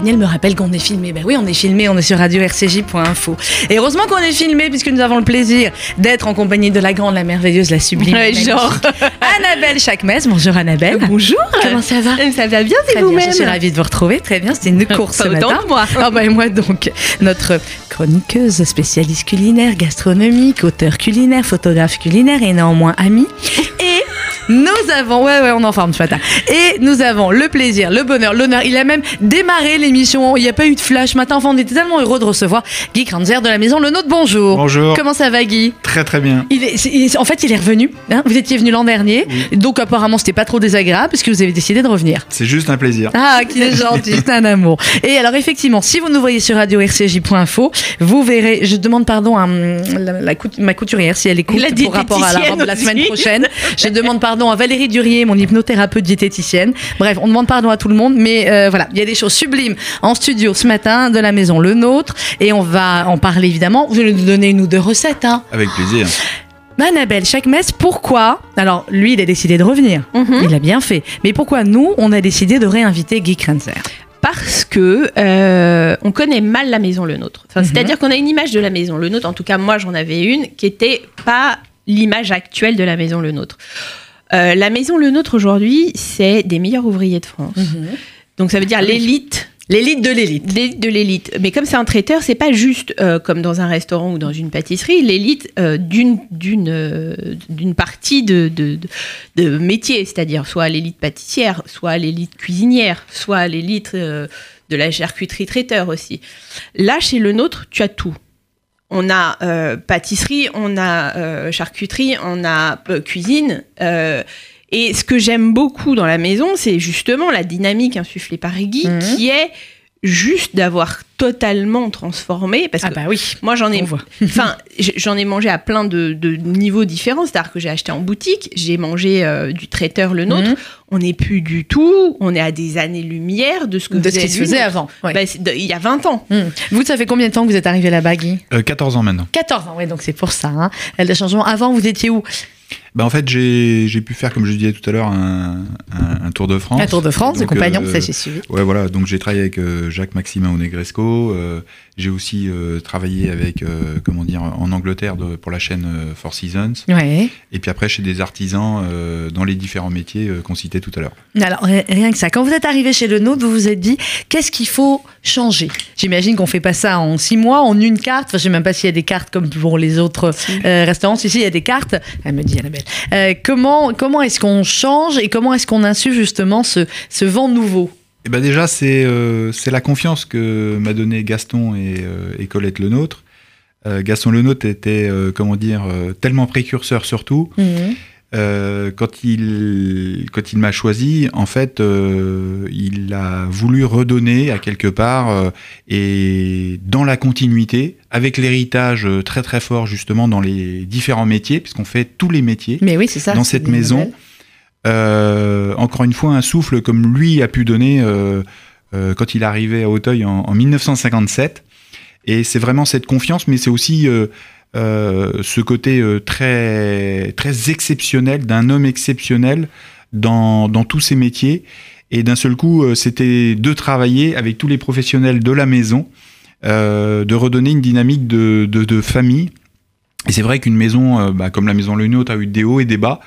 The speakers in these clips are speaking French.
Daniel me rappelle qu'on est filmé. Ben oui, on est filmé, on est sur radio rcj.info. Et heureusement qu'on est filmé puisque nous avons le plaisir d'être en compagnie de la grande, la merveilleuse, la sublime. Ouais, genre. Annabelle Chakmes. Bonjour Annabelle. Bonjour. Comment ça va? Ça va bien, c'est vous-même? je suis ravie de vous retrouver. Très bien, c'était une course Pas ce matin. que moi. Ah et moi donc, notre chroniqueuse, spécialiste culinaire, gastronomique, auteur culinaire, photographe culinaire et néanmoins amie. Et nous avons, ouais ouais, on est en forme ce matin. Et nous avons le plaisir, le bonheur, l'honneur. Il a même démarré l'émission. Il n'y a pas eu de flash ce matin. Enfin, on était tellement heureux de recevoir Guy Kranzer de la maison Le Nôtre. Bonjour. Bonjour. Comment ça va Guy? Très très bien. il est, c'est- il est- en fait, il est revenu. hein. vous étiez venu l'an dernier, donc apparemment c'était pas trop désagréable puisque vous avez décidé de revenire. C'est juste un plaisir. Ah, qui est gentil, c'est un amour. Et alors, effectivement, si vous nous voyez sur radio rcj.info, vous verrez, je demande pardon à hum, la- la cout- ma couturière si elle écoute La pour rapport à la robe semaine prochaine. Je demande pardon à Valérie Durier, mon hypnothérapeute diététicienne. Bref, on demande pardon à tout le monde, mais euh, voilà, il y a des choses sublimes en studio ce matin de la maison Le Nôtre et on va en parler évidemment. Vous allez nous donner une ou deux recettes, hein. Avec plaisir. Annabelle, chaque messe, pourquoi Alors, lui, il a décidé de revenir. Mhm. Il a bien fait. Mais pourquoi nous, on a décidé de réinviter Guy Krenzer? Parce que euh, on connaît mal la maison Le Nôtre. Enfin, Mhm. C'est-à-dire qu'on a une image de la maison Le Nôtre, en tout cas moi j'en avais une, qui était pas l'image actuelle de la maison Le Nôtre. Euh, la maison Le Nôtre aujourd'hui, c'est des meilleurs ouvriers de France. Donc ça veut dire Ah l'élite L'élite de l'élite. L'élite de l'élite. Mais comme c'est un traiteur, c'est pas juste euh, comme dans un restaurant ou dans une pâtisserie, l'élite euh, d'une d'une euh, d'une partie de, de, de, métier, c'est-à-dire soit l'élite pâtissière, soit l'élite cuisinière, soit l'élite de la charcuterie traiteur aussi. Là, chez le nôtre, tu as tout. On a euh, pâtisserie, on a euh, charcuterie, on a euh, cuisine. euh, et ce que j'aime beaucoup dans la maison, c'est justement la dynamique insufflée par Guy, Mhm. qui est juste d'avoir totalement transformé. Parce Ah que bah oui. moi, j'en ai, enfin, j'en ai mangé à plein de, de niveaux différents. C'est-à-dire que j'ai acheté en boutique, j'ai mangé euh, du traiteur le nôtre. Mhm. On n'est plus du tout, on est à des années-lumière de ce que de ce qui se faisait avant. ouais. Bah, de- il y a 20 ans. Hmm. Vous, ça fait combien de temps que vous êtes arrivé là-bas, Guy? Euh, 14 ans maintenant. 14 ans, oui, donc c'est pour ça. Hein. Elle Le changement. Avant, vous étiez où? Bah, en fait, j'ai j'ai pu faire, comme je disais tout à l'heure, un, un- un Tour de France. Un Tour de France, de Donc, compagnon, euh, ça j'ai suivi. Ouais, voilà. Donc, j'ai travaillé avec euh, Jacques Maximin au Negresco. euh, j'ai aussi euh, travaillé avec, euh, comment dire, en Angleterre de- pour la chaîne euh, Four Seasons. Ouais. Et puis après, chez des artisans euh, dans les différents métiers euh, qu'on citait tout à l'heure. Alors, ri- rien que ça. Quand vous êtes arrivé chez le nôtre, vous vous êtes dit, qu'est-ce qu'il faut changer? J'imagine qu'on fait pas ça en six mois, en une carte. Enfin, je sais même pas s'il y a des cartes comme pour les autres euh, restaurants. Si, si, il y a des cartes. Elle me dit, Euh, comment comment est-ce qu'on change et comment est-ce qu'on insuffle justement ce, ce vent nouveau? Et ben déjà, c'est euh, c'est la confiance que m'a donné Gaston et, euh, et Colette Lenôtre. Euh, Gaston Lenôtre était, comment dire, tellement précurseur surtout. Mhm. Euh, quand il, quand il m'a choisi, en fait, euh, il a voulu redonner à quelque part euh, et dans la continuité, avec l'héritage euh, très très fort justement dans les différents métiers, puisqu'on fait tous les métiers Mais oui, c'est ça. dans cette maison. Euh, encore une fois, un souffle comme lui a pu donner euh, euh, quand il arrivé à Auteuil en, en 1957. Et c'est vraiment cette confiance, mais c'est aussi ce côté euh, très, très exceptionnel d'un homme exceptionnel dans, dans tous ses métiers. Et d'un seul coup, euh, c'était de travailler avec tous les professionnels de la maison, euh, de redonner une dynamique de, de famille. Et c'est vrai qu'une maison, euh, bah, comme la maison Le Nôtre, a eu des hauts et des bas.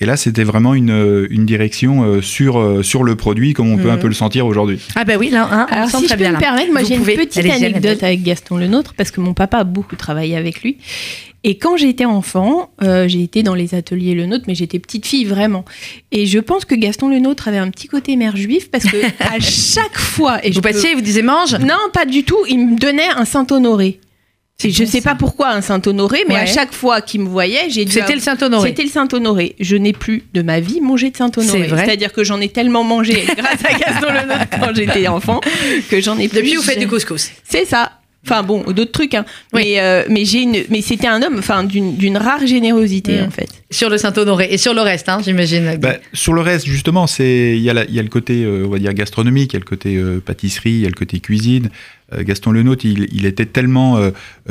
Et là, c'était vraiment une, euh, une direction euh, sur, euh, sur le produit, comme on peut Mhm. un peu le sentir aujourd'hui. Ah bah oui, là, hein, on Alors, sent si je peux me permettre, moi j'ai une petite anecdote avec Gaston Le Nôtre, parce que mon papa a beaucoup travaillé avec lui. Et quand j'étais enfant, euh, j'ai été dans les ateliers Le Nôtre, mais j'étais petite fille vraiment. Et je pense que Gaston Le Nôtre avait un petit côté mère juif, parce que à chaque fois. Et je Vous peux- passiez, vous disiez mange? Non, pas du tout. Il me donnait un Saint-Honoré. Je bon, sais pas pourquoi un Saint-Honoré, mais Ouais. à chaque fois qu'il me voyait, j'ai dû C'était le Saint-Honoré. C'était le Saint-Honoré. Je n'ai plus de ma vie mangé de Saint-Honoré. C'est vrai C'est-à-dire que j'en ai tellement mangé grâce à Gaston Le Nôtre quand j'étais enfant que j'en ai plus. Depuis, vous faites du couscous. C'est ça. Enfin bon, d'autres trucs. Hein. Oui. Mais, euh, mais j'ai une, mais c'était un homme, enfin d'une d'une rare générosité Mm. en fait. Sur le Saint-Honoré. Et sur le reste, hein, j'imagine. Bah, sur le reste, justement, c'est il y, a la- il y a le côté, euh, on va dire gastronomique, il y a le côté euh, pâtisserie, il y a le côté cuisine. Gaston Lenôtre, il, il était tellement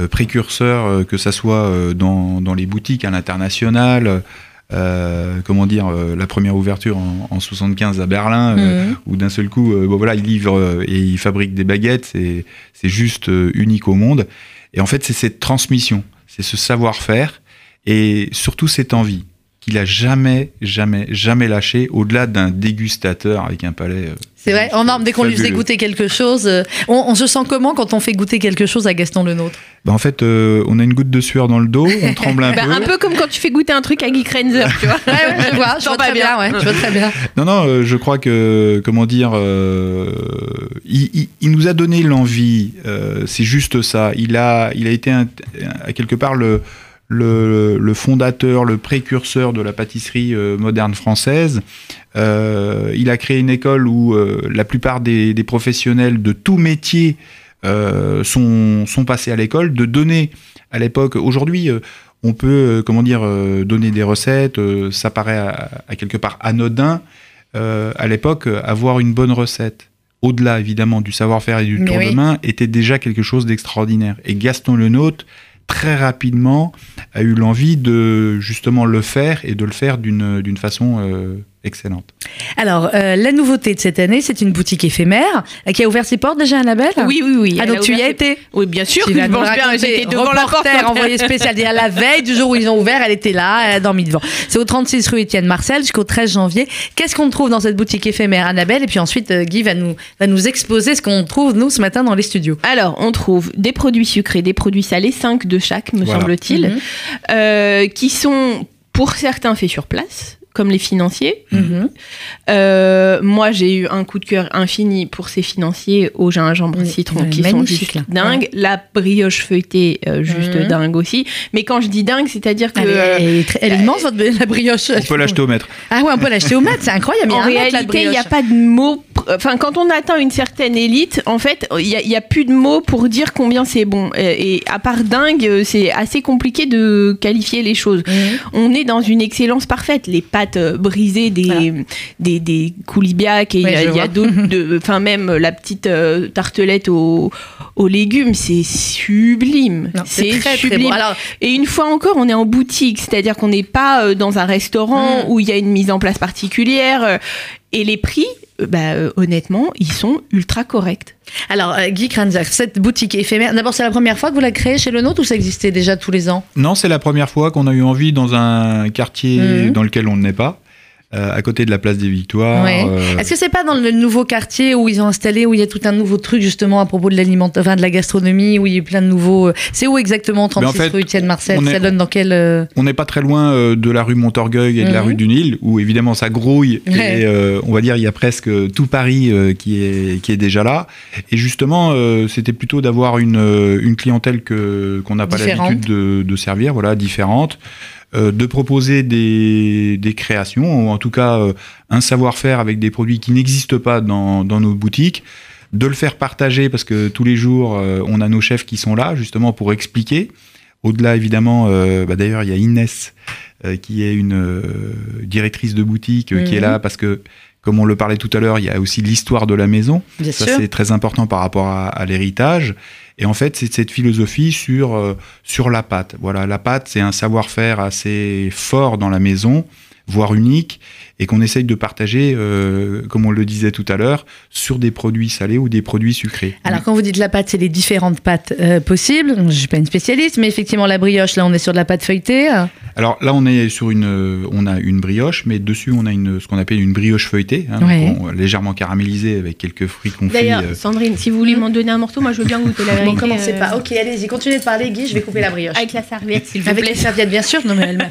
précurseur euh, que ça soit euh, dans, dans les boutiques à l'international. Euh, comment dire, euh, la première ouverture en, en 75 à Berlin, euh, Mhm. où d'un seul coup, euh, bon, voilà, il livre euh, et il fabrique des baguettes, c'est c'est juste unique au monde. Et en fait, c'est cette transmission, c'est ce savoir-faire et surtout cette envie qu'il a jamais, jamais, jamais lâché, au-delà d'un dégustateur avec un palais. euh, C'est vrai, en norme, dès qu'on lui faisait goûter quelque chose, euh, on, on se sent comment quand on fait goûter quelque chose à Gaston Le Nôtre Bah, en fait, euh, on a une goutte de sueur dans le dos, on tremble un Bah, peu. un peu comme quand tu fais goûter un truc à Guy Krenzer, tu vois. Ouais, ouais, je vois, je vois très bien, bien. ouais, je vois très bien. Non, non, euh, je crois que, comment dire, euh, il, il- il nous a donné l'envie, euh, c'est juste ça. Il a, il a été un- à quelque part le, le, le fondateur, le précurseur de la pâtisserie euh, moderne française. Euh, il a créé une école où euh, la plupart des, des professionnels de tout métier sont, sont passés à l'école, de donner à l'époque, aujourd'hui, on peut, comment dire, donner des recettes, ça paraît à, à quelque part anodin. À l'époque, avoir une bonne recette, au-delà évidemment du savoir-faire et du Mais tour oui. de main, était déjà quelque chose d'extraordinaire. Et Gaston Lenôtre, très rapidement, a eu l'envie de justement le faire et de le faire d'une façon euh, excellente. Alors, euh, la nouveauté de cette année, c'est une boutique éphémère euh, qui a ouvert ses portes déjà, Annabelle? Oui, oui, oui. Ah, donc tu y as ses- été? Oui, bien sûr. Tu Je pense bien, j'étais devant la porte. Envoyé spécial. Et à la veille du jour où ils ont ouvert, elle était là, elle a dormi devant. C'est au 36 rue Étienne Marcel jusqu'au 13 janvier. Qu'est-ce qu'on trouve dans cette boutique éphémère, Annabelle? Et puis ensuite, euh, Guy va nous, va nous exposer ce qu'on trouve, nous, ce matin dans les studios. Alors, on trouve des produits sucrés, des produits salés, 5 de chaque, me Voilà. semble-t-il, Mhm. euh, qui sont pour certains faits sur place, comme les financiers. Mhm. Euh, moi, j'ai eu un coup de cœur infini pour ces financiers au gingembre Oui, citron ouais, qui sont juste là. dingues. La brioche feuilletée, euh, juste Mhm. dingue aussi. Mais quand je dis dingue, c'est-à-dire que. Elle, est, euh, elle est immense, la brioche. On peut l'acheter au mètre. Ah ouais, on peut l'acheter au mètre, c'est incroyable. En réalité, il n'y a brioche. pas de mots. Enfin, quand on atteint une certaine élite, en fait, il n'y a, a plus de mots pour dire combien c'est bon. Et, et à part dingue, c'est assez compliqué de qualifier les choses. Mhm. On est dans une excellence parfaite. Les pâtes euh, brisées des, Voilà. des, des coulibiacs et il y a, d'autres. Enfin, même la petite euh, tartelette aux, aux légumes, c'est sublime. C'est très, très sublime. bon. Alors, Et une fois encore, on est en boutique, c'est-à-dire qu'on n'est pas euh, dans un restaurant Mm. où il y a une mise en place particulière. euh, Et les prix, euh, bah, euh, honnêtement, ils sont ultra corrects. alors euh, Guy Kranzak, cette boutique éphémère, d'abord, c'est la première fois que vous la créez chez le nôtre ou ça existait déjà tous les ans? Non, c'est la première fois qu'on a eu envie dans un quartier Mhm. dans lequel on n'est pas, euh, à côté de la place des Victoires. Ouais. euh, Est-ce que c'est pas dans le nouveau quartier où ils ont installé, où il y a tout un nouveau truc justement à propos de l'alimentation, enfin de la gastronomie, où il y a plein de nouveaux. euh, C'est où exactement 36 Mais en fait, rue Étienne Marcel? on est- Ça donne dans quel euh, On n'est pas très loin de la rue Montorgueil et de la Mhm. rue du Nil, où évidemment ça grouille. Ouais. Et euh, on va dire il y a presque tout Paris euh, qui, est, qui est déjà là. Et justement, euh, c'était plutôt d'avoir une, une clientèle que qu'on n'a pas l'habitude de, de servir, voilà, différente. Euh, de proposer des, des créations, ou en tout cas euh, un savoir-faire avec des produits qui n'existent pas dans, dans nos boutiques, de le faire partager parce que tous les jours euh, on a nos chefs qui sont là justement pour expliquer. Au-delà évidemment, euh, bah, d'ailleurs il y a Inès euh, qui est une euh, directrice de boutique euh, qui est Mhm. là parce que comme on le parlait tout à l'heure, il y a aussi l'histoire de la maison. Bien Ça, c'est très important par rapport à, à l'héritage. Et en fait, c'est cette philosophie sur, euh, sur la pâte. Voilà, la pâte, c'est un savoir-faire assez fort dans la maison, voire unique, et qu'on essaye de partager, euh, comme on le disait tout à l'heure, sur des produits salés ou des produits sucrés. Alors quand vous dites la pâte, c'est les différentes pâtes euh, possibles. Je suis pas une spécialiste, mais effectivement la brioche, là on est sur de la pâte feuilletée. Alors là, on est sur une, euh, on a une brioche, mais dessus, on a une, ce qu'on appelle une brioche feuilletée, hein, Ouais. donc on- légèrement caramélisée avec quelques fruits confits. D'ailleurs, euh, Sandrine, si vous voulez m'en donner un morceau, moi je veux bien goûter la vérité. Bon, commencez euh, pas. Ok, allez-y, continuez de parler, Guy. Je vais couper la brioche. Avec la serviette, s'il vous Avec plaît. les serviettes, bien sûr. Non, mais elle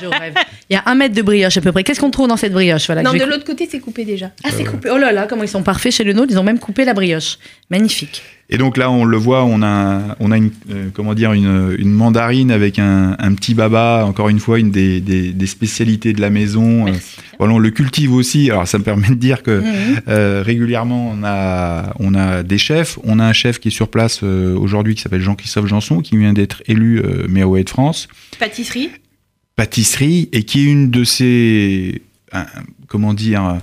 je rêve. Il y a un mètre de brioche à peu près. Qu'est-ce qu'on trouve dans cette brioche? Voilà, Non, de l'autre côté, c'est coupé déjà. Ah, c'est coupé. Oh là là, comment ils sont parfaits chez le nôtre. Ils ont même coupé la brioche. Magnifique. Et donc là, on le voit, on a, on a une, euh, comment dire, une, une mandarine avec un, un petit baba, encore une fois, une des, des, des spécialités de la maison. Euh, voilà, on le cultive aussi. Alors, ça me permet de dire que Mhm. euh, régulièrement, on a, on a des chefs. On a un chef qui est sur place euh, aujourd'hui qui s'appelle Jean-Christophe Janson, qui vient d'être élu euh, maire de France. Pâtisserie Pâtisserie, et qui est une de ces, un- comment dire,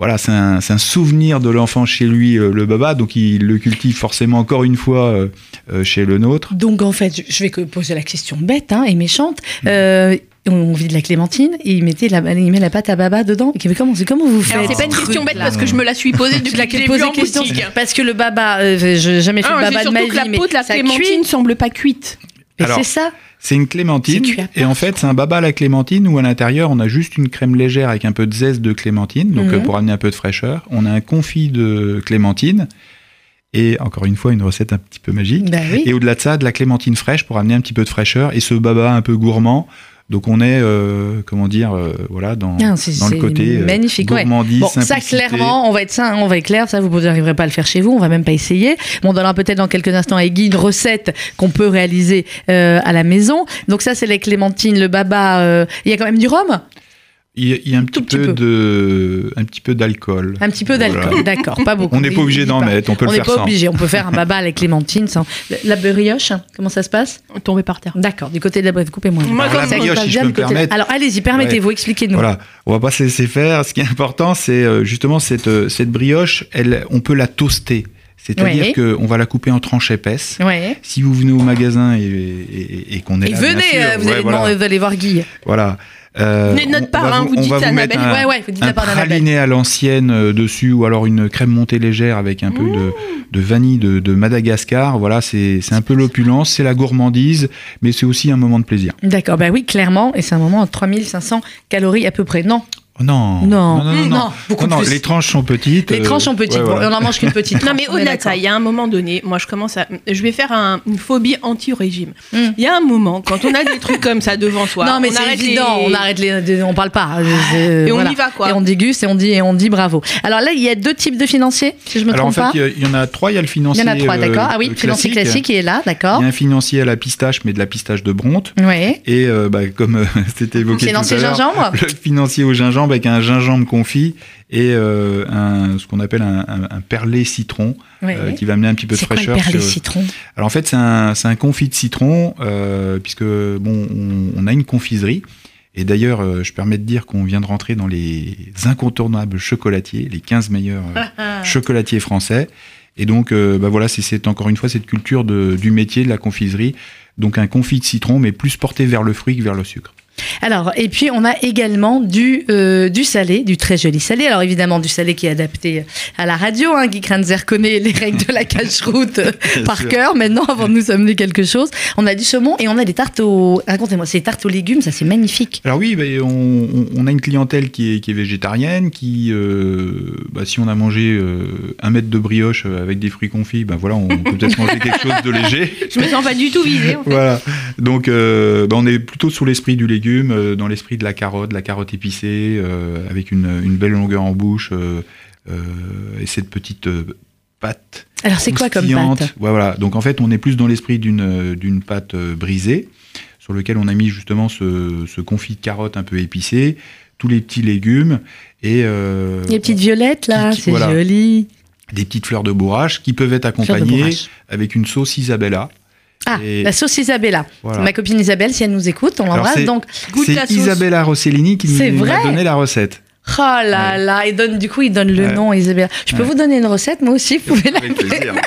voilà, c'est un, souvenir de l'enfant chez lui, euh, le baba, donc il le cultive forcément encore une fois euh, euh, chez le nôtre. Donc en fait, je- vais poser la question bête hein, et méchante. Euh, on vit de la clémentine et il mettait la, il met la pâte à baba dedans. Et comment, comment vous faites Alors, c'est pas une question bête parce que je me la suis posée Tu depuis que j'ai posé question parce que le baba, euh, je n'ai jamais fait Ah, le c'est baba de ma vie, que la mais peau de la clémentine cuit. semble pas cuite. Et c'est ça. C'est une clémentine. Et en fait, c'est un baba à la clémentine où à l'intérieur, on a juste une crème légère avec un peu de zeste de clémentine, donc Mhm. euh, pour amener un peu de fraîcheur. On a un confit de clémentine. Et encore une fois, une recette un petit peu magique. Bah oui. Et au-delà de ça, de la clémentine fraîche pour amener un petit peu de fraîcheur. Et ce baba un peu gourmand. Donc on est, euh, comment dire, euh, voilà, dans, Ah, dans le côté euh, magnifique, ouais. Bon, ça clairement, on va être ça, on va être clair, ça vous n'arriverez pas à le faire chez vous, on va même pas essayer. Bon, on donnera peut-être dans quelques instants avec Guy une recette qu'on peut réaliser euh, à la maison. Donc ça, c'est les clémentines, le baba. euh, Il y a quand même du rhum, Il y a, il y a un petit Tout petit peu, peu. de, un petit peu d'alcool. un petit peu d'alcool, Voilà. d'accord, pas beaucoup. On n'est pas obligé d'en pas. mettre, on peut On le n'est faire pas sans. obligé, on peut faire un baba avec clémentine sans. La brioche, comment ça se passe? Tombé par terre. D'accord, du côté de la brioche, coupez-moi. Moi, Alors, la comme- brioche, si je peux me permettre. Alors allez-y, permettez-vous, expliquez-nous. Voilà, on va pas se laisser faire. Ce qui est important, c'est euh, justement cette, euh, cette brioche, elle, on peut la toaster. C'est-à-dire Oui. qu'on va la couper en tranches épaisses. Ouais. Si vous venez au magasin et, et- et qu'on est Et là, bien venez, sûr, euh, vous, ouais, allez voilà, demander- vous allez voir Guy. voilà. Euh, Venez de notre on part, hein, vous- dites à Annabelle. un, Ouais, ouais, vous dites un la part praliné à l'ancienne euh, dessus ou alors une crème montée légère avec un peu de, de vanille de, de Madagascar. Voilà, c'est c'est un peu l'opulence, c'est la gourmandise, mais c'est aussi un moment de plaisir. D'accord, bah oui, clairement, et c'est un moment à 3500 calories à peu près. Non, non, Non. non, non, non, Non, beaucoup Non, non, plus. les tranches sont petites. les euh, tranches sont petites, ouais, bon, voilà. on en mange qu'une petite. Non mais au-delà de ça, il y a un moment donné, moi je commence à, je vais faire un- une phobie anti-régime. Mm. Il y a un moment quand on a des trucs comme ça devant soi, non, mais on c'est arrête évident, les- on arrête les, on parle pas. euh, Et on y va, quoi. Et on déguste et on dit et on dit bravo. Alors là, il y a deux types de financiers, si je me Alors en trompe fait, pas. il y, il en a trois. Il y a le Il financier. y en a trois, euh, d'accord. Ah oui, euh, financier classique qui est là, Il d'accord. y a un financier à la pistache, mais de la pistache de Bronte. Oui. Et euh, bah, comme euh, c'était évoqué tout Financier à l'heure, gingembre le financier au gingembre avec un gingembre confit et euh, un, ce qu'on appelle un, un, un perlé citron Oui. euh, qui va amener un petit peu de C'est quoi le fraîcheur. perlé sur- citron? Alors en fait, c'est un, confit de citron, euh, puisque bon, on, on a une confiserie. Et d'ailleurs, je permets de dire qu'on vient de rentrer dans les incontournables chocolatiers, les 15 meilleurs euh, chocolatiers français. Et donc, bah voilà, c'est- c'est encore une fois cette culture de, du métier de la confiserie. Donc un confit de citron, mais plus porté vers le fruit que vers le sucre. Alors, et puis on a également du, euh, du salé, du très joli salé. Alors évidemment, du salé qui est adapté à la radio. Hein. Guy Kranzer connaît les règles de la cache-route euh, par sûr. cœur maintenant avant de nous amener quelque chose. On a du saumon et on a des tartes aux... Racontez-moi, c'est des tartes aux légumes, ça c'est magnifique. Alors oui, bah, on, a une clientèle qui est, qui est végétarienne, qui, euh, bah, si on a mangé euh, un mètre de brioche avec des fruits confits, bah, voilà, on peut peut-être manger quelque chose de léger. Je me sens pas du tout visée. en fait. Voilà. Donc, bah, on est plutôt sur l'esprit du légume, euh, dans l'esprit de la carotte, la carotte épicée, euh, avec une, une belle longueur en bouche euh, et cette petite pâte. Alors c'est quoi comme pâte voilà. Donc en fait, on est plus dans l'esprit d'une d'une pâte brisée, sur lequel on a mis justement ce, ce confit de carotte un peu épicé, tous les petits légumes et euh, Les petites violettes là, c'est voilà. joli. des petites fleurs de bourrache qui peuvent être accompagnées avec une sauce Isabella. Ah, Et- la sauce Isabella. Voilà. Ma copine Isabelle, si elle nous écoute, on l'embrasse. Donc, Goûte la C'est. Isabella Rossellini qui nous a donné la recette. Oh là là, et donne, du coup, il donne le Ouais. nom Isabella. Je peux Ouais. vous donner une recette, moi aussi, vous pouvez l'appeler. plaisir.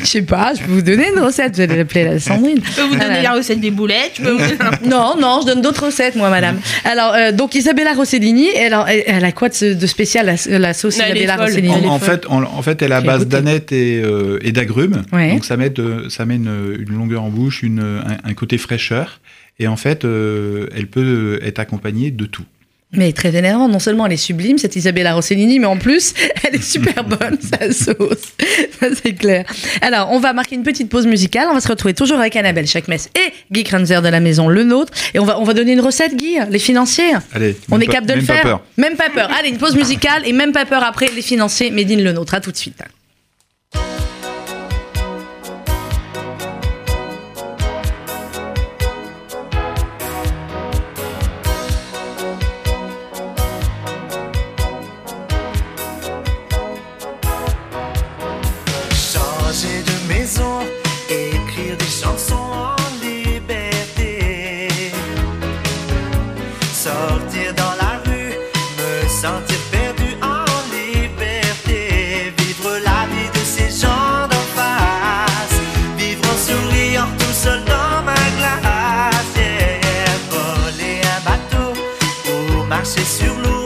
Je sais pas, je peux vous donner une recette, vous allez l'appeler la Sandrine. Je peux vous donner la recette des boulettes. Je peux vous- Non, non, je donne d'autres recettes, moi, madame. Alors, euh, donc Isabella Rossellini, elle, elle a quoi de, spécial, la, la sauce Isabella. Rossellini? En, en fait, en, en fait, elle est à base d'aneth et, euh, et d'agrumes. Ouais. Donc ça met, de- ça met une, une longueur en bouche, une, un, un côté fraîcheur. Et en fait, euh, elle peut être accompagnée de tout. Mais très énervant, non seulement elle est sublime, cette Isabella Rossellini, mais en plus, elle est super bonne, sa sauce. Ça, c'est clair. Alors, on va marquer une petite pause musicale. On va se retrouver toujours avec Annabelle Chakmes et Guy Kranzer de la maison Le Nôtre. Et on va, on va donner une recette, Guy, les financiers. Allez, On est capable de le même pas faire. peur. Même pas peur. Allez, une pause musicale et même pas peur après les financiers. Médine Le Nôtre. À tout de suite. marcher sur l'eau.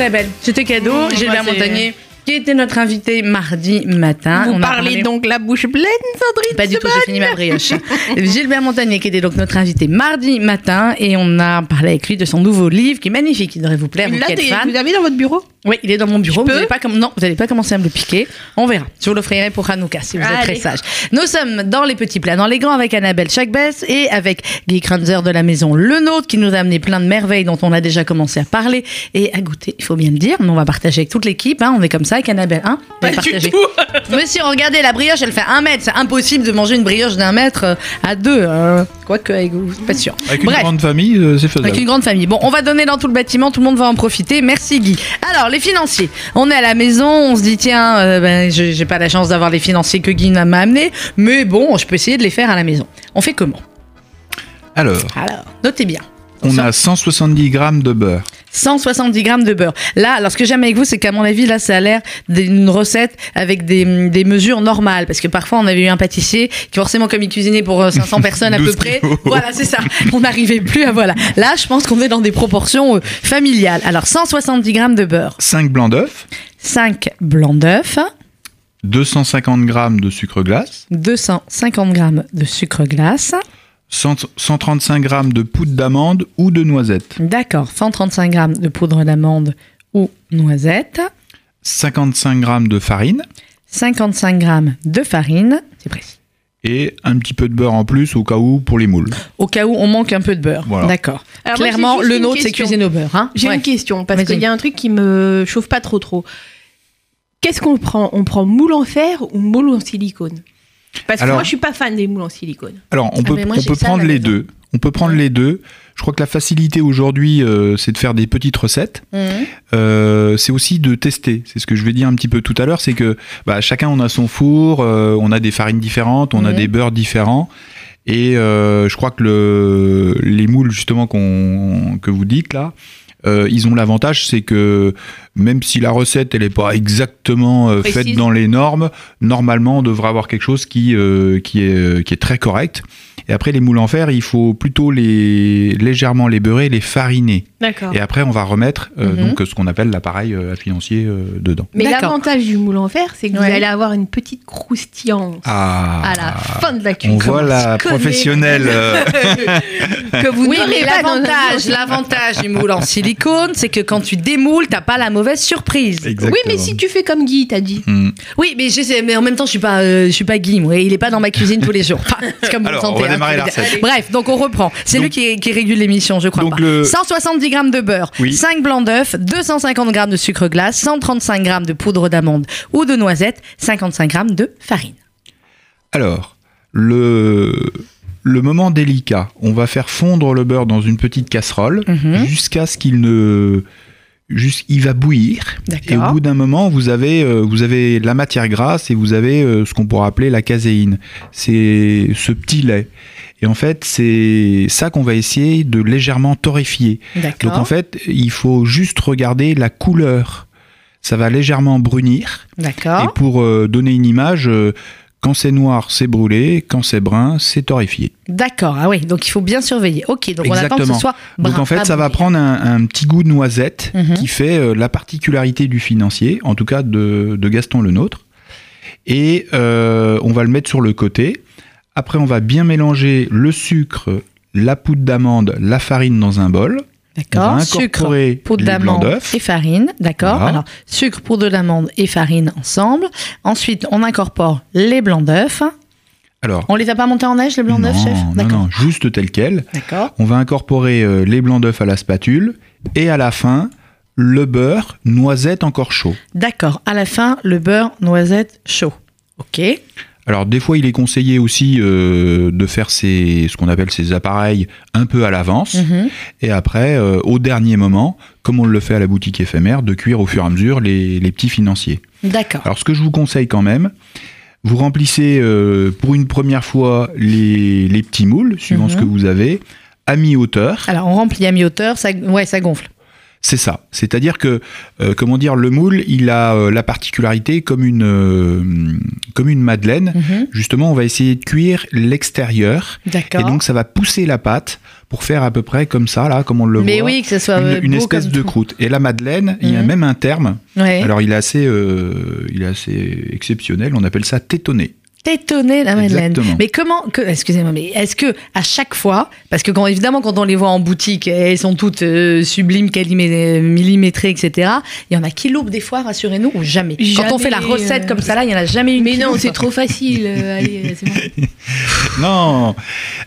Annabelle. C'était cadeau. Mmh, Gilbert c'est- Montagnier, qui était notre invité mardi matin. Vous On parlez parlé- donc la bouche pleine, Sandrine Pas du tout, j'ai fini ma brioche. Gilbert Montagnier, qui était donc notre invité mardi matin, et on a parlé avec lui de son nouveau livre, qui est magnifique, il devrait vous plaire, vous Là, qui vous avez dans votre bureau Oui, il est dans mon bureau. Je Vous n'allez pas, comm- non, vous n'allez pas commencer à me le piquer. On verra. Je vous l'offrirai pour Hanouka, si vous êtes très sage. Nous sommes dans les petits plats, dans les grands, avec Annabelle Chagbès et avec Guy Kranzer de la maison Le Nôtre, qui nous a amené plein de merveilles dont on a déjà commencé à parler et à goûter, il faut bien le dire. Mais on va partager avec toute l'équipe. hein. On est comme ça avec Annabelle. Hein Pas du partager. tout. Mais si, regardez, la brioche, elle fait un mètre. C'est impossible de manger une brioche d'un mètre euh, à deux. euh, Quoique, avec vous, pas sûr. Avec une grande famille, euh, c'est faisable. Avec une grande famille. Bon, on va donner dans tout le bâtiment, tout le monde va en profiter. Merci Guy. Alors, les financiers. On est à la maison, on se dit, tiens, euh, ben, je- j'ai pas la chance d'avoir les financiers que Guy m'a amené, mais bon, je peux essayer de les faire à la maison. On fait comment? Alors, Alors, notez bien. on a 170 grammes de beurre. 170 grammes de beurre. Là, alors ce que j'aime avec vous, c'est qu'à mon avis, là, ça a l'air d'une recette avec des, des mesures normales. Parce que parfois, on avait eu un pâtissier qui, forcément, comme il cuisinait pour euh, 500 personnes à peu 12 près, voilà, c'est ça. On n'arrivait plus à, voilà. Là, je pense qu'on est dans des proportions euh, familiales. Alors, 170 grammes de beurre, 5 blancs d'œufs, 5 blancs d'œufs, 250 grammes de sucre glace, 250 grammes de sucre glace, 100 135 grammes de poudre d'amande ou de noisette, d'accord, 135 grammes de poudre d'amande ou noisette, 55 grammes de farine 55 grammes de farine, c'est précis. et un petit peu de beurre en plus au cas où pour les moules. Au cas où on manque un peu de beurre. Voilà. D'accord. Moi, Clairement, le nôtre, c'est question. cuisiner au beurre. Hein J'ai Ouais. une question, parce qu'il y a un truc qui me chauffe pas trop trop. Qu'est-ce qu'on prend? On prend moule en fer ou moule en silicone? Parce que moi, je suis pas fan des moules en silicone. Alors, on Ah, peut, moi, on peut prendre les deux. On peut prendre les deux. Je crois que la facilité aujourd'hui, euh, c'est de faire des petites recettes. Mhm. Euh, c'est aussi de tester. C'est ce que je vais dire un petit peu tout à l'heure, c'est que bah, chacun on a son four, euh, on a des farines différentes, on a Mhm. des beurres différents. Et euh, je crois que le, les moules justement que vous dites là, euh, ils ont l'avantage, c'est que même si la recette elle est pas exactement euh, faite dans les normes, normalement on devrait avoir quelque chose qui euh, qui est qui est très correct. Et après les moules en fer, il faut plutôt les légèrement les beurrer, les fariner. D'accord. Et après, on va remettre euh, Mhm. donc ce qu'on appelle l'appareil euh, financier euh, dedans. Mais l'avantage du moule en fer, c'est que Ouais. vous allez avoir une petite croustillance Ah, à la fin de la on cuisine. voit la professionnelle. euh, que vous Oui, mais l'avantage, l'avantage du moule en silicone, c'est que quand tu démoules, t'as pas la mauvaise surprise. exactement. Oui, mais si tu fais comme Guy, t'as dit. Hmm. Oui, mais je sais, mais en même temps, je suis pas, euh, je suis pas Guy, moi. Il est pas dans ma cuisine tous les jours. Enfin, c'est comme vous Alors, le on sentez. va démarrer la recette. Bref, donc on reprend. C'est lui qui, qui régule l'émission, je crois Donc pas. le- 170 grammes de beurre, Oui. 5 blancs d'œufs, 250 grammes de sucre glace, 135 grammes de poudre d'amande ou de noisette, 55 grammes de farine. Alors, le, le moment délicat, on va faire fondre le beurre dans une petite casserole Mhm. jusqu'à ce qu'il ne. Juste, il va bouillir. Et au bout d'un moment, vous avez, euh, vous avez la matière grasse et vous avez euh, ce qu'on pourrait appeler la caséine. C'est ce petit lait. Et en fait, c'est ça qu'on va essayer de légèrement torréfier. Donc en fait, il faut juste regarder la couleur ça va légèrement brunir. Et pour euh, donner une image, euh, quand c'est noir, c'est brûlé, quand c'est brun, c'est torréfié. D'accord. Ah oui, donc il faut bien surveiller. Ok, donc on attend que ce Exactement. soit brun. Donc en fait, ça va prendre un, un petit goût de noisette Mhm. qui fait euh, la particularité du financier, en tout cas de, de Gaston le nôtre. Et euh, on va le mettre sur le côté. Après, on va bien mélanger le sucre, la poudre d'amande, la farine dans un bol. D'accord. Sucre, poudre d'amande et farine. D'accord. Voilà. Alors, sucre, poudre d'amande et farine ensemble. Ensuite, on incorpore les blancs d'œufs. Alors, On les a pas montés en neige, les blancs d'œufs, chef non, non, juste tel quel. D'accord. On va incorporer euh, les blancs d'œufs à la spatule et à la fin, le beurre noisette encore chaud. D'accord. À la fin, le beurre noisette chaud. Ok. Alors des fois, il est conseillé aussi euh, de faire ces, ce qu'on appelle ces appareils un peu à l'avance, Mhm. et après, euh, au dernier moment, comme on le fait à la boutique éphémère, de cuire au fur et à mesure les, les petits financiers. D'accord. Alors ce que je vous conseille quand même, vous remplissez euh, pour une première fois les, les petits moules, suivant Mhm. ce que vous avez, à mi-hauteur. Alors, on remplit à mi-hauteur, ça, ouais, ça gonfle. C'est ça. C'est-à-dire que, euh, comment dire, le moule, il a euh, la particularité comme une, euh, comme une madeleine. Mhm. Justement, on va essayer de cuire l'extérieur. D'accord. Et donc, ça va pousser la pâte pour faire à peu près comme ça, là, comme on le Mais voit. oui, que ce soit une, euh, une espèce de croûte. Et la madeleine, il y a Mhm. même un terme. Ouais. Alors, il est assez, euh, il est assez exceptionnel. On appelle ça tétonné. Tétonner la Madeleine. Exactement. Mais comment que excusez-moi mais est-ce que à chaque fois parce que quand évidemment quand on les voit en boutique elles sont toutes euh, sublimes millimétrées etc. Il y en a qui loupent des fois rassurez-nous ou jamais. Quand on fait la recette comme ça là il y en a jamais une. Mais non, c'est trop facile. euh, allez, euh, c'est bon. Non,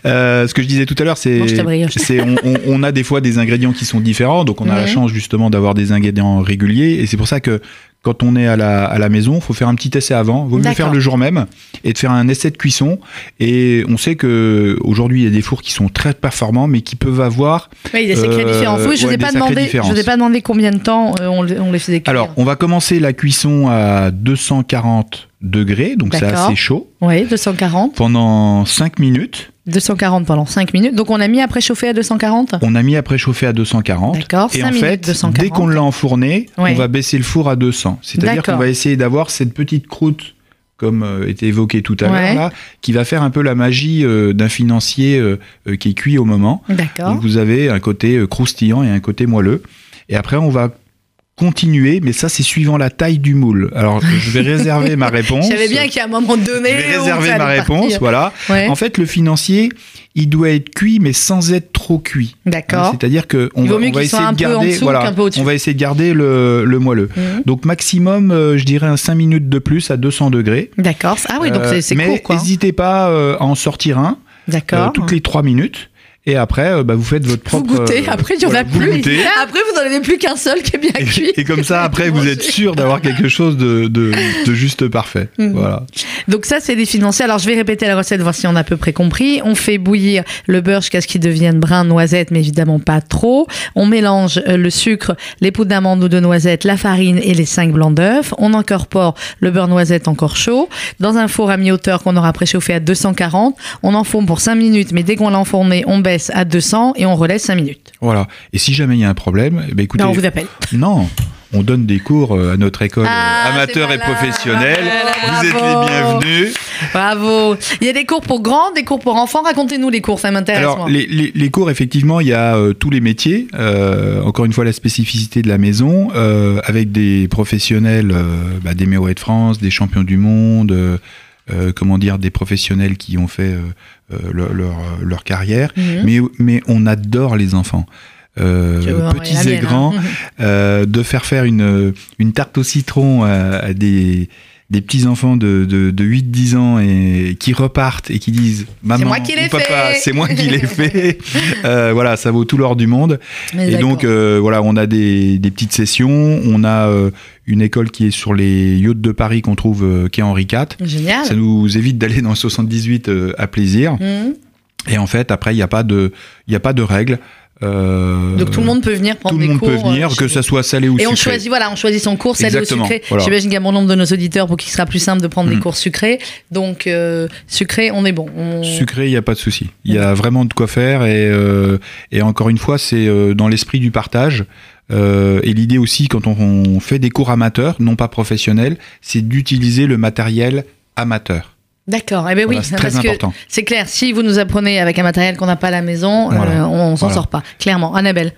Euh, ce que je disais tout à l'heure, c'est, on a des fois des ingrédients qui sont différents, donc on a la Mhm. chance justement d'avoir des ingrédients réguliers, et c'est pour ça que quand on est à la, à la maison, faut faire un petit essai avant. Vaut mieux faire le jour même et de faire un essai de cuisson. Et on sait que aujourd'hui il y a des fours qui sont très performants, mais qui peuvent avoir. Oui, il des sacrées Euh, différences. Oui, je vous ouais, ai des pas demandé. Je vous ai pas demandé combien de temps euh, on, les- on les faisait cuire. Alors, on va commencer la cuisson à 240 degrés, donc c'est assez chaud, oui, 240. pendant 5 minutes. 240 pendant 5 minutes. Donc on a mis à préchauffer à 240. On a mis à préchauffer à 240. D'accord. Et 5 en minutes fait, 240. dès qu'on l'a enfourné, on va baisser le four à 200. C'est-à-dire qu'on va essayer d'avoir cette petite croûte, comme euh, était évoqué tout à Ouais. l'heure, qui va faire un peu la magie euh, d'un financier euh, qui est cuit au moment. D'accord. Donc vous avez un côté croustillant et un côté moelleux. Et après, on va continuer, mais ça, c'est suivant la taille du moule. Alors, je vais réserver ma réponse. Je savais bien qu'à un moment donné. Je vais réserver ma réponse, partir. voilà. Ouais. En fait, le financier, il doit être cuit, mais sans être trop cuit. D'accord. C'est-à-dire que on va, on qu'il essayer de garder, voilà, on va essayer de garder le, le moelleux. Mhm. Donc maximum, euh, je dirais un 5 minutes de plus à 200 degrés. D'accord. Ah oui, donc Euh, c'est- mais court, quoi. n'hésitez pas euh, à en sortir un euh, D'accord. toutes les 3 minutes. Et après, euh, bah, vous faites votre Vous propre. goûtez, euh, après il y en a vous plus. goûtez. Après vous n'en avez plus qu'un seul qui est bien cuit. Et, comme ça, après, vous êtes sûr d'avoir quelque chose de, de, de juste parfait. Mhm. Voilà. Donc ça c'est des financiers. Alors je vais répéter la recette, voir si on a à peu près compris. On fait bouillir le beurre jusqu'à ce qu'il devienne brun noisette, mais évidemment pas trop. On mélange euh, le sucre, les poudres d'amande ou de noisette, la farine et les 5 blancs d'œufs. On incorpore le beurre noisette encore chaud dans un four à mi-hauteur qu'on aura préchauffé à 240. On enfourne pour 5 minutes, mais dès qu'on l'a enfourné, on baisse à 200 et on relaisse 5 minutes. Voilà. Et si jamais il y a un problème, eh ben, écoutez, Non, on vous appelle. non, on donne des cours euh, à notre école Ah, euh, amateur et malin. professionnel. Voilà, vous êtes les bienvenus. Bravo. Il y a des cours pour grands, des cours pour enfants. Racontez-nous les cours, ça m'intéresse. Alors, les, les- les cours, effectivement, il y a euh, tous les métiers. Euh, encore une fois, la spécificité de la maison, euh, avec des professionnels, bah, des Méoé de France, des champions du monde, euh, euh, comment dire, des professionnels qui ont fait euh, euh, leur, leur, leur carrière. Mhm. Mais, mais on adore les enfants. Euh, petits et mienne, grands, hein. euh, de faire faire une, une tarte au citron à, à des, des petits enfants de, de, de 8-10 ans et qui repartent et qui disent maman moi qui l'ai ou papa c'est moi qui l'ai fait. Euh, voilà ça vaut tout l'or du monde. Mais et donc euh, voilà on a des, des petites sessions. On a euh, une école qui est sur les yachts de Paris qu'on trouve qui est Henri IV Génial. ça nous évite d'aller dans le 78 euh, à plaisir. Mhm. et en fait après il n'y a pas de il a pas de règles Euh, Donc tout le monde peut venir prendre tout le des monde cours. peut venir euh, que ça soit salé ou Et on sucré choisit, voilà, on choisit son cours salé ou sucré. voilà. J'imagine qu'il y a bon nombre de nos auditeurs pour qu'il sera plus simple de prendre des Mm. cours sucrés. Donc, euh, sucré, on est bon. On- Sucré, il n'y a pas de souci. Il y a vraiment de quoi faire et, euh, et encore une fois, c'est dans l'esprit du partage. Euh, et l'idée aussi, quand on, on fait des cours amateurs, non pas professionnels, c'est d'utiliser le matériel amateur. D'accord. Eh ben oui, Voilà, parce que c'est clair. Si vous nous apprenez avec un matériel qu'on n'a pas à la maison, Voilà. euh, on s'en Voilà. sort pas. Clairement. Annabelle.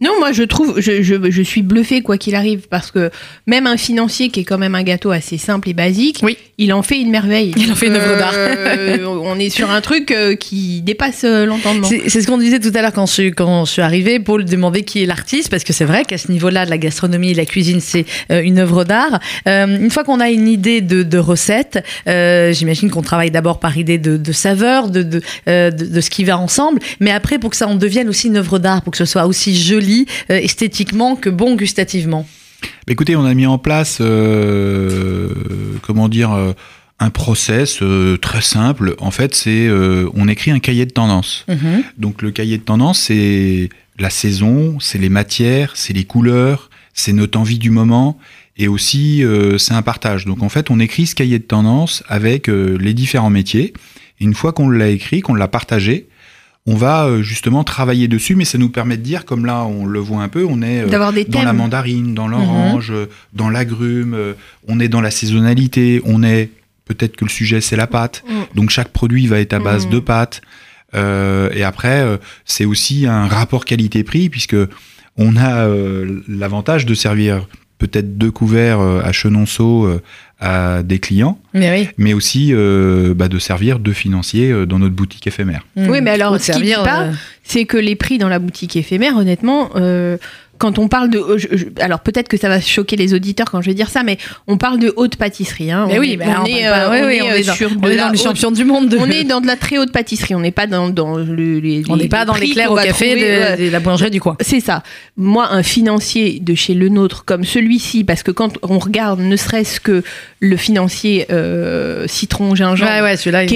Non, moi je trouve, je, je, je suis bluffée quoi qu'il arrive parce que même un financier qui est quand même un gâteau assez simple et basique, Oui. il en fait une merveille. Il en fait une œuvre d'art. Euh, on est sur un truc euh, qui dépasse euh, l'entendement. C'est ce qu'on disait tout à l'heure quand je, suis- quand je suis arrivée. Paul demandait qui est l'artiste, parce que c'est vrai qu'à ce niveau-là de la gastronomie et la cuisine, c'est une œuvre d'art. Euh, une fois qu'on a une idée de, de recette, euh, j'imagine qu'on travaille d'abord par idée de, de saveur, de, de, de ce qui va ensemble, mais après pour que ça en devienne aussi une œuvre d'art, pour que ce soit aussi joli euh, esthétiquement que bon gustativement. Écoutez, on a mis en place, euh, comment dire, euh, un process euh, très simple. En fait, c'est euh, on écrit un cahier de tendance. Mhm. Donc le cahier de tendance, c'est la saison, c'est les matières, c'est les couleurs, c'est notre envie du moment, et aussi c'est un partage. Donc en fait, on écrit ce cahier de tendance avec les différents métiers. Et une fois qu'on l'a écrit, qu'on l'a partagé, on va euh, justement travailler dessus, mais ça nous permet de dire, comme là on le voit un peu, on est euh, dans la mandarine, dans l'orange, euh, dans l'agrume, euh, on est dans la saisonnalité, on est peut-être que le sujet c'est la pâte, Mm. donc chaque produit va être à base Mm. de pâte. Euh, et après, euh, c'est aussi un rapport qualité-prix puisque on a euh, l'avantage de servir peut-être deux couverts euh, à Chenonceau euh, à des clients, Mais oui. mais aussi euh, bah, de servir deux financiers euh, dans notre boutique éphémère. Oui, mais alors, Ou de ce qu'il dit pas, euh, c'est que les prix dans la boutique éphémère, honnêtement, euh, quand on parle de, je- alors peut-être que ça va choquer les auditeurs quand je vais dire ça, mais on parle de haute pâtisserie. Hein. Mais on oui, est, bah, on on est, pas- euh, oui, on sur on est dans les haute- champions du monde. De... On est dans de la très haute pâtisserie. On n'est pas dans, dans le, les, On n'est pas dans l'éclair au café trouver, de, la boulangerie du coin. C'est ça. Moi, un financier de chez le nôtre comme celui-ci, parce que quand on regarde, ne serait-ce que le financier euh, citron gingembre, Ouais, ouais,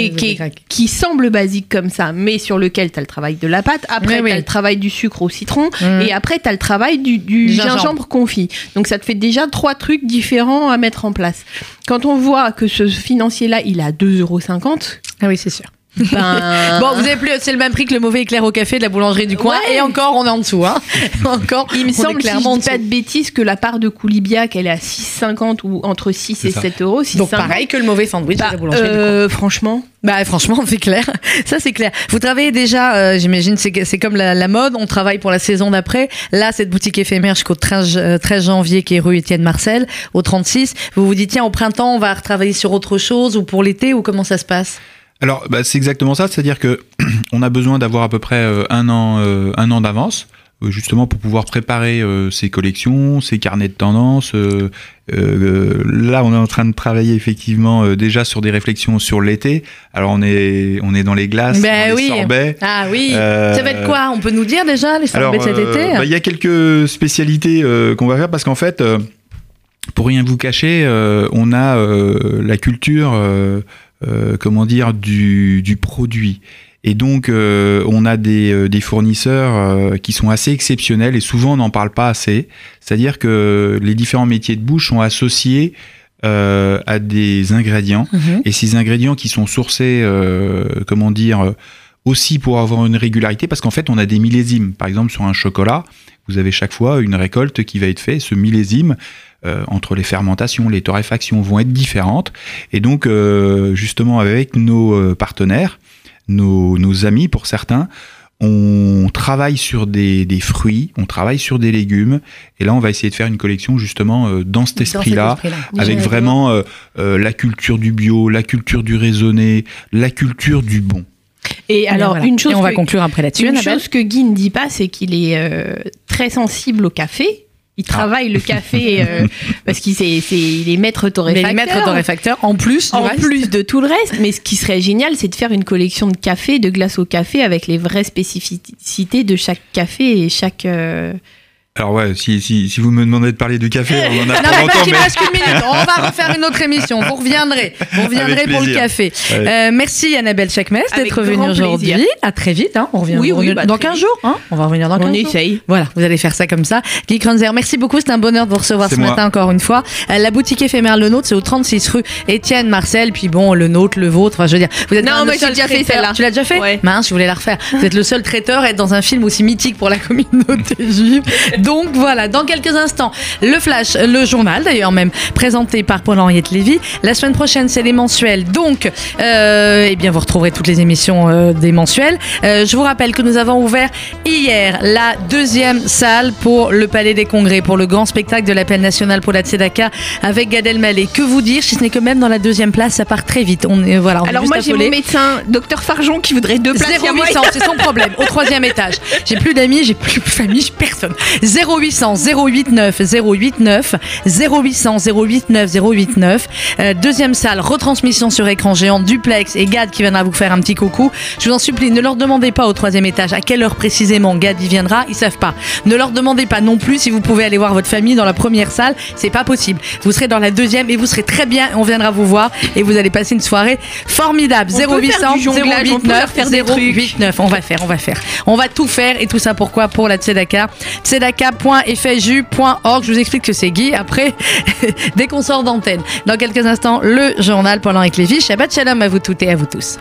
qui, semble basique comme ça, mais sur lequel tu as le travail de la pâte, après tu oui. as le travail du sucre au citron, Mm. et après tu as le travail du, du Du gingembre. gingembre. confit. Donc ça te fait déjà trois trucs différents à mettre en place. Quand on voit que ce financier-là, il a 2,50 euros, Ah oui, c'est sûr. Ben... Bon, vous avez plus, c'est le même prix que le mauvais éclair au café de la boulangerie du coin. Ouais. Et encore, on est en dessous. Hein. encore, Il me semble, si clairement je en dis pas de bêtises, que la part de Coulibiac, elle est à 6,50 ou entre 6 C'est et ça. 7 euros. Donc 6,50. pareil que le mauvais sandwich Bah, de la boulangerie du coin. euh, franchement, Bah franchement, c'est clair. Ça c'est clair. Vous travaillez déjà, euh, j'imagine, c'est comme la, la mode. On travaille pour la saison d'après. Là, cette boutique éphémère jusqu'au 13, euh, 13 janvier, qui est rue Étienne Marcel, au 36. Vous vous dites tiens, au printemps, on va retravailler sur autre chose ou pour l'été ou comment ça se passe? Alors, bah, c'est exactement ça, c'est-à-dire que on a besoin d'avoir à peu près euh, un an, euh, un an d'avance, euh, justement pour pouvoir préparer euh, ces collections, ces carnets de tendance. euh, euh, là, on est en train de travailler effectivement déjà sur des réflexions sur l'été. Alors, on est, on est dans les glaces, Ben dans les oui. sorbets. Ah oui. Ça va être quoi? On peut nous dire déjà les sorbets de cet été? bah, Il y a quelques spécialités qu'on va faire parce qu'en fait, pour rien vous cacher, on a la culture, euh, comment dire, du, du produit. Et donc, euh, on a des, euh, des fournisseurs qui sont assez exceptionnels et souvent on n'en parle pas assez. C'est-à-dire que les différents métiers de bouche sont associés euh, à des ingrédients Mhm. et ces ingrédients qui sont sourcés, euh, comment dire, aussi pour avoir une régularité, parce qu'en fait, on a des millésimes. Par exemple, sur un chocolat, vous avez chaque fois une récolte qui va être faite. Ce millésime, euh, entre les fermentations, les torréfactions, vont être différentes. Et donc, euh, justement, avec nos euh, partenaires, nos, nos amis pour certains, on travaille sur des, des fruits, on travaille sur des légumes. Et là, on va essayer de faire une collection justement euh, dans cet esprit-là avec vraiment euh, euh, la culture du bio, la culture du raisonné, la culture du bon. et alors Voilà. une chose Et on va que- conclure après là-dessus. Une chose que Guy ne dit pas, c'est qu'il est euh, très sensible au café. Il Ah. travaille le café euh, parce qu'il c'est, c'est- il est maître Mais torréfacteur. les maîtres torréfacteurs en plus en reste. plus de tout le reste, mais ce qui serait génial, c'est de faire une collection de café, de glace au café, avec les vraies spécificités de chaque café et chaque. euh, Alors ouais, si, si, si vous me demandez de parler du café, on en a Non, pas mais parce longtemps, qu'il mais... reste qu'une minute. On va refaire une autre émission. Vous reviendrez. Vous reviendrez pour le café. Euh, merci Annabelle Chakmes d'être venue aujourd'hui. À très vite. Hein. On revient Oui, on oui, revient bah, dans très 15 vite. jours. Hein. On va revenir dans 15 on jours. essaye. Voilà, vous allez faire ça comme ça. Guy Kranzer, merci beaucoup. C'est un bonheur de vous recevoir ce moi. matin encore une fois. Euh, la boutique éphémère Le Nôtre, c'est au 36 rue Étienne Marcel. Puis bon, Le Nôtre, le vôtre. Enfin, je veux dire, vous êtes Non, j'ai seul déjà fait celle-là. Tu l'as déjà fait Ouais. Mince, je voulais la refaire. Vous êtes le seul traiteur à être dans un film aussi mythique pour la communauté juive Donc voilà, dans quelques instants, le flash, le journal d'ailleurs même, présenté par Paul-Henriette Lévy. La semaine prochaine, c'est les mensuels. Donc, euh, eh bien, vous retrouverez toutes les émissions euh, des mensuels. Euh, je vous rappelle que nous avons ouvert hier la deuxième salle pour le Palais des Congrès, pour le grand spectacle de l'appel national pour la Tzedaka avec Gad Elmaleh. Que vous dire, si ce n'est que même dans la deuxième place, ça part très vite. On est, voilà, on Alors moi j'ai mon médecin, docteur Farjon, qui voudrait deux places. il y a moyen. 0800, c'est son problème, au troisième étage. J'ai plus d'amis, j'ai plus de famille, j'ai personne. 0800 089 089 0800 089 089. Euh, deuxième salle, retransmission sur écran géant, duplex et Gad qui viendra vous faire un petit coucou. Je vous en supplie, ne leur demandez pas au troisième étage à quelle heure précisément Gad y viendra, ils savent pas. Ne leur demandez pas non plus si vous pouvez aller voir votre famille dans la première salle, c'est pas possible. Vous serez dans la deuxième et vous serez très bien, on viendra vous voir et vous allez passer une soirée formidable. On peut faire 0800 du jonglage, on peut 089 leur faire des trucs. 089. On va faire, on va faire. On va tout faire et tout ça pourquoi? Pour la Tzedaka. Tzedaka.fju.org. Je vous explique que c'est Guy. Après, dès qu'on sort d'antenne. Dans quelques instants, le journal pendant avec Lévy. Shabbat shalom à vous toutes et à vous tous.